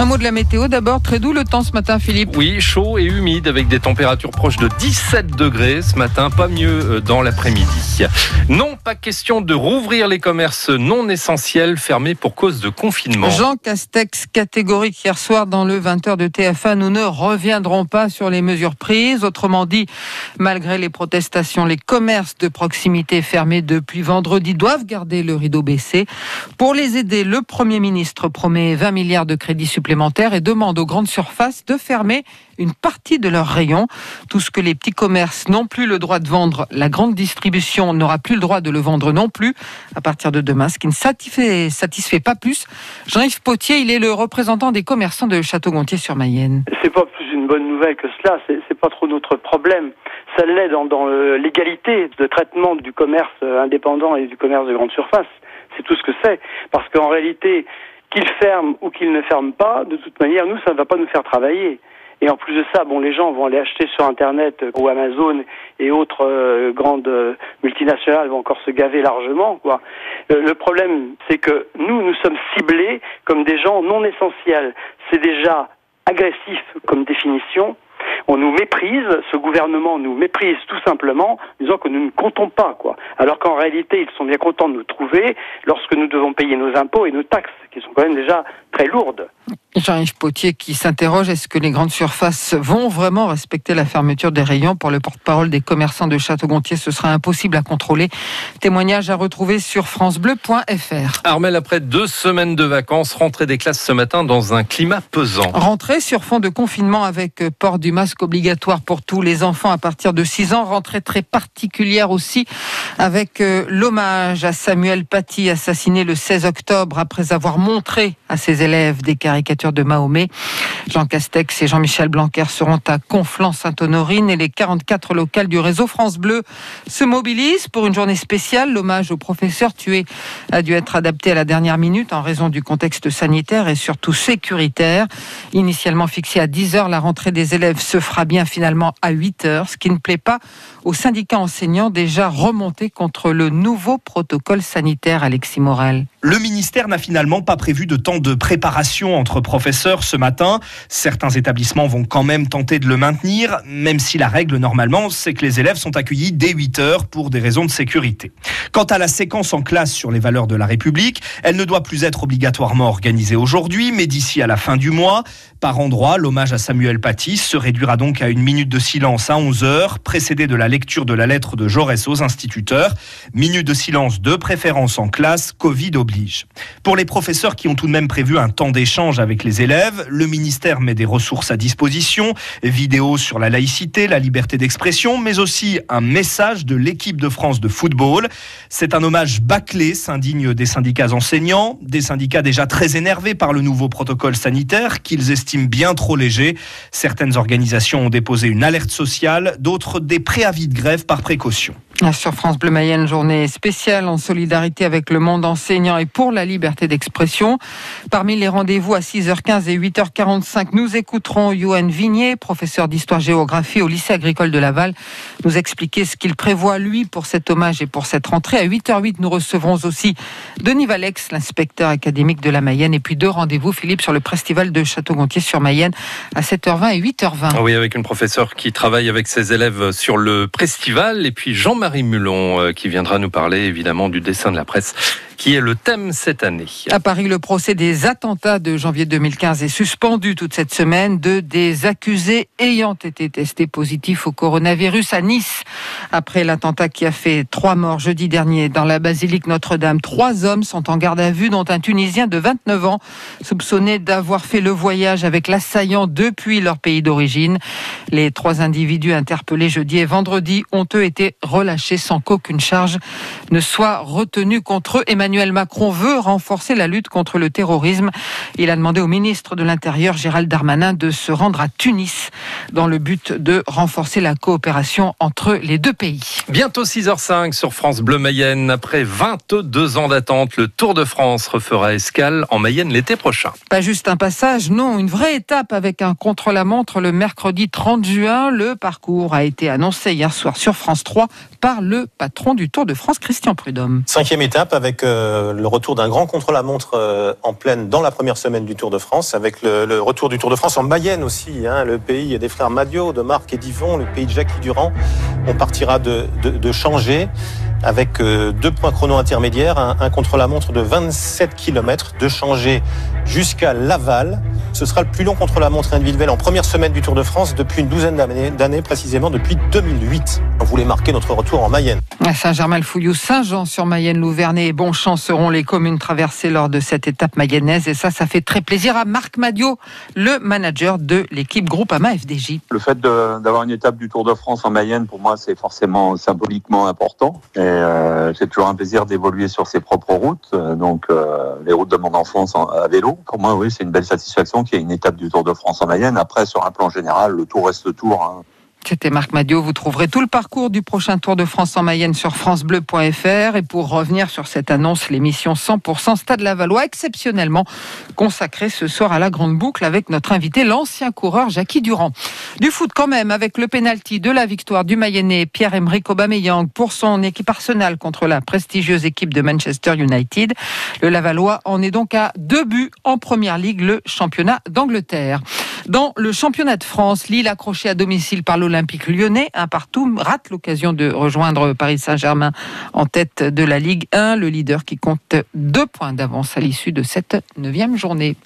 Un mot de la météo d'abord, très doux le temps ce matin Philippe. Oui, chaud et humide avec des températures proches de 17 degrés ce matin, pas mieux euh, dans l'après-midi. Non, pas question de rouvrir les commerces non essentiels fermés pour cause de confinement. Jean Castex, catégorique hier soir dans le 20h de TF1, nous ne reviendrons pas sur les mesures prises. Autrement dit, malgré les protestations, les commerces de proximité fermés depuis vendredi doivent garder le rideau baissé. Pour les aider, le Premier ministre promet 20 milliards de crédits supplémentaires et demande aux grandes surfaces de fermer une partie de leurs rayons. Tout ce que les petits commerces n'ont plus le droit de vendre, la grande distribution n'aura plus le droit de le vendre non plus à partir de demain, ce qui ne satisfait, satisfait pas plus. Jean-Yves Potier, il est le représentant des commerçants de Château-Gontier-sur-Mayenne. C'est pas plus une bonne nouvelle que cela, c'est pas trop notre problème. Ça l'est dans, dans l'égalité de traitement du commerce indépendant et du commerce de grande surface. C'est tout ce que c'est. Parce qu'en réalité, qu'il ferme ou qu'il ne ferme pas, de toute manière, nous, ça ne va pas nous faire travailler. Et en plus de ça, bon, les gens vont aller acheter sur Internet ou Amazon et autres euh, grandes euh, multinationales vont encore se gaver largement. Euh, le problème, c'est que nous, nous sommes ciblés comme des gens non essentiels. C'est déjà agressif comme définition on nous méprise, ce gouvernement nous méprise tout simplement, disant que nous ne comptons pas, quoi. Alors qu'en réalité, ils sont bien contents de nous trouver lorsque nous devons payer nos impôts et nos taxes, qui sont quand même déjà très lourdes. Jean-Yves Potier qui s'interroge est-ce que les grandes surfaces vont vraiment respecter la fermeture des rayons Pour le porte-parole des commerçants de Château-Gontier, ce sera impossible à contrôler. Témoignage à retrouver sur FranceBleu.fr. Armel, après deux semaines de vacances, rentrée des classes ce matin dans un climat pesant. Rentrée sur fond de confinement avec port du masque obligatoire pour tous les enfants à partir de 6 ans. Rentrée très particulière aussi avec euh, l'hommage à Samuel Paty, assassiné le 16 octobre après avoir montré à ses élèves des caricatures de Mahomet. Jean Castex et Jean-Michel Blanquer seront à Conflans-Sainte-Honorine et les 44 locales du réseau France Bleu se mobilisent pour une journée spéciale. L'hommage au professeur tué a dû être adapté à la dernière minute en raison du contexte sanitaire et surtout sécuritaire. Initialement fixé à 10 heures, la rentrée des élèves se fera bien finalement à 8 heures, ce qui ne plaît pas aux syndicats enseignants déjà remontés contre le nouveau protocole sanitaire, Alexis Morel. Le ministère n'a finalement pas prévu de temps de préparation entre professeurs ce matin. Certains établissements vont quand même tenter de le maintenir, même si la règle normalement, c'est que les élèves sont accueillis dès 8 heures pour des raisons de sécurité. Quant à la séquence en classe sur les valeurs de la République, elle ne doit plus être obligatoirement organisée aujourd'hui, mais d'ici à la fin du mois. Par endroit, l'hommage à Samuel Paty se réduira donc à une minute de silence à 11 heures, précédée de la lecture de la lettre de Jaurès aux instituteurs. Minute de silence de préférence en classe, Covid Pour les professeurs qui ont tout de même prévu un temps d'échange avec les élèves, le ministère met des ressources à disposition, vidéos sur la laïcité, la liberté d'expression, mais aussi un message de l'équipe de France de football. C'est un hommage bâclé, s'indigne des syndicats enseignants, des syndicats déjà très énervés par le nouveau protocole sanitaire qu'ils estiment bien trop léger. Certaines organisations ont déposé une alerte sociale, d'autres des préavis de grève par précaution. Sur France Bleu Mayenne, journée spéciale en solidarité avec le monde enseignant et pour la liberté d'expression. Parmi les rendez-vous à 6h15 et 8h45, nous écouterons Johan Vignier, professeur d'histoire-géographie au lycée agricole de Laval, nous expliquer ce qu'il prévoit, lui, pour cet hommage et pour cette rentrée. À 8h08, nous recevrons aussi Denis Valex, l'inspecteur académique de la Mayenne, et puis deux rendez-vous, Philippe, sur le festival de Château-Gontier sur Mayenne à 7h20 et 8h20. Oui, avec une professeure qui travaille avec ses élèves sur le festival, et puis Jean-Marie Marie Mulon euh, qui viendra nous parler évidemment du dessin de la presse qui est le thème cette année. À Paris, le procès des attentats de janvier 2015 est suspendu toute cette semaine de des accusés ayant été testés positifs au coronavirus à Nice. Après l'attentat qui a fait trois morts jeudi dernier dans la basilique Notre-Dame, trois hommes sont en garde à vue, dont un Tunisien de 29 ans, soupçonné d'avoir fait le voyage avec l'assaillant depuis leur pays d'origine. Les trois individus interpellés jeudi et vendredi ont eux été relâchés sans qu'aucune charge ne soit retenue contre eux. Macron veut renforcer la lutte contre le terrorisme. Il a demandé au ministre de l'Intérieur, Gérald Darmanin, de se rendre à Tunis dans le but de renforcer la coopération entre les deux pays. Bientôt 6h05 sur France Bleu Mayenne. Après 22 ans d'attente, le Tour de France refera escale en Mayenne l'été prochain. Pas juste un passage, non, une vraie étape avec un contre-la-montre le mercredi 30 juin. Le parcours a été annoncé hier soir sur France 3 par le patron du Tour de France, Christian Prudhomme. Cinquième étape avec euh, le retour d'un grand contre-la-montre en pleine dans la première semaine du Tour de France, avec le, retour du Tour de France en Mayenne aussi, hein, le pays des frères Madio, de Marc et d'Yvon, le pays de Jacques Durand. On partira de changer avec euh, deux points chrono intermédiaires, un, contre-la-montre de 27 km, de changer jusqu'à Laval. Ce sera le plus long contre-la-montre individuel en première semaine du Tour de France depuis une douzaine d'années, précisément depuis 2008. On voulait marquer notre retour en Mayenne. Saint-Germain-le-Fouillou, Saint-Jean-sur-Mayenne, Louvernay et Bonchamp seront les communes traversées lors de cette étape mayennaise. Et ça, ça fait très plaisir à Marc Madio, le manager de l'équipe Groupama FDJ. Le fait d'avoir une étape du Tour de France en Mayenne, pour moi, c'est forcément symboliquement important. Euh, c'est toujours un plaisir d'évoluer sur ses propres routes, euh, donc euh, les routes de mon enfance à vélo. Pour moi, oui, c'est une belle satisfaction qu'il y ait une étape du Tour de France en Mayenne. Après, sur un plan général, le Tour reste le Tour. Hein. C'était Marc Madio. Vous trouverez tout le parcours du prochain Tour de France en Mayenne sur francebleu.fr. Et pour revenir sur cette annonce, l'émission 100% Stade Lavallois, exceptionnellement consacrée ce soir à la grande boucle avec notre invité, l'ancien coureur Jackie Durand. Du foot quand même, avec le pénalty de la victoire du Mayennais Pierre-Emerick Aubameyang pour son équipe Arsenal contre la prestigieuse équipe de Manchester United. Le Lavallois en est donc à deux buts en première ligue, le championnat d'Angleterre. Dans le championnat de France, Lille accroché à domicile par l'Olympique lyonnais, un partout, rate l'occasion de rejoindre Paris Saint-Germain en tête de la Ligue 1, le leader qui compte deux points d'avance à l'issue de cette neuvième journée.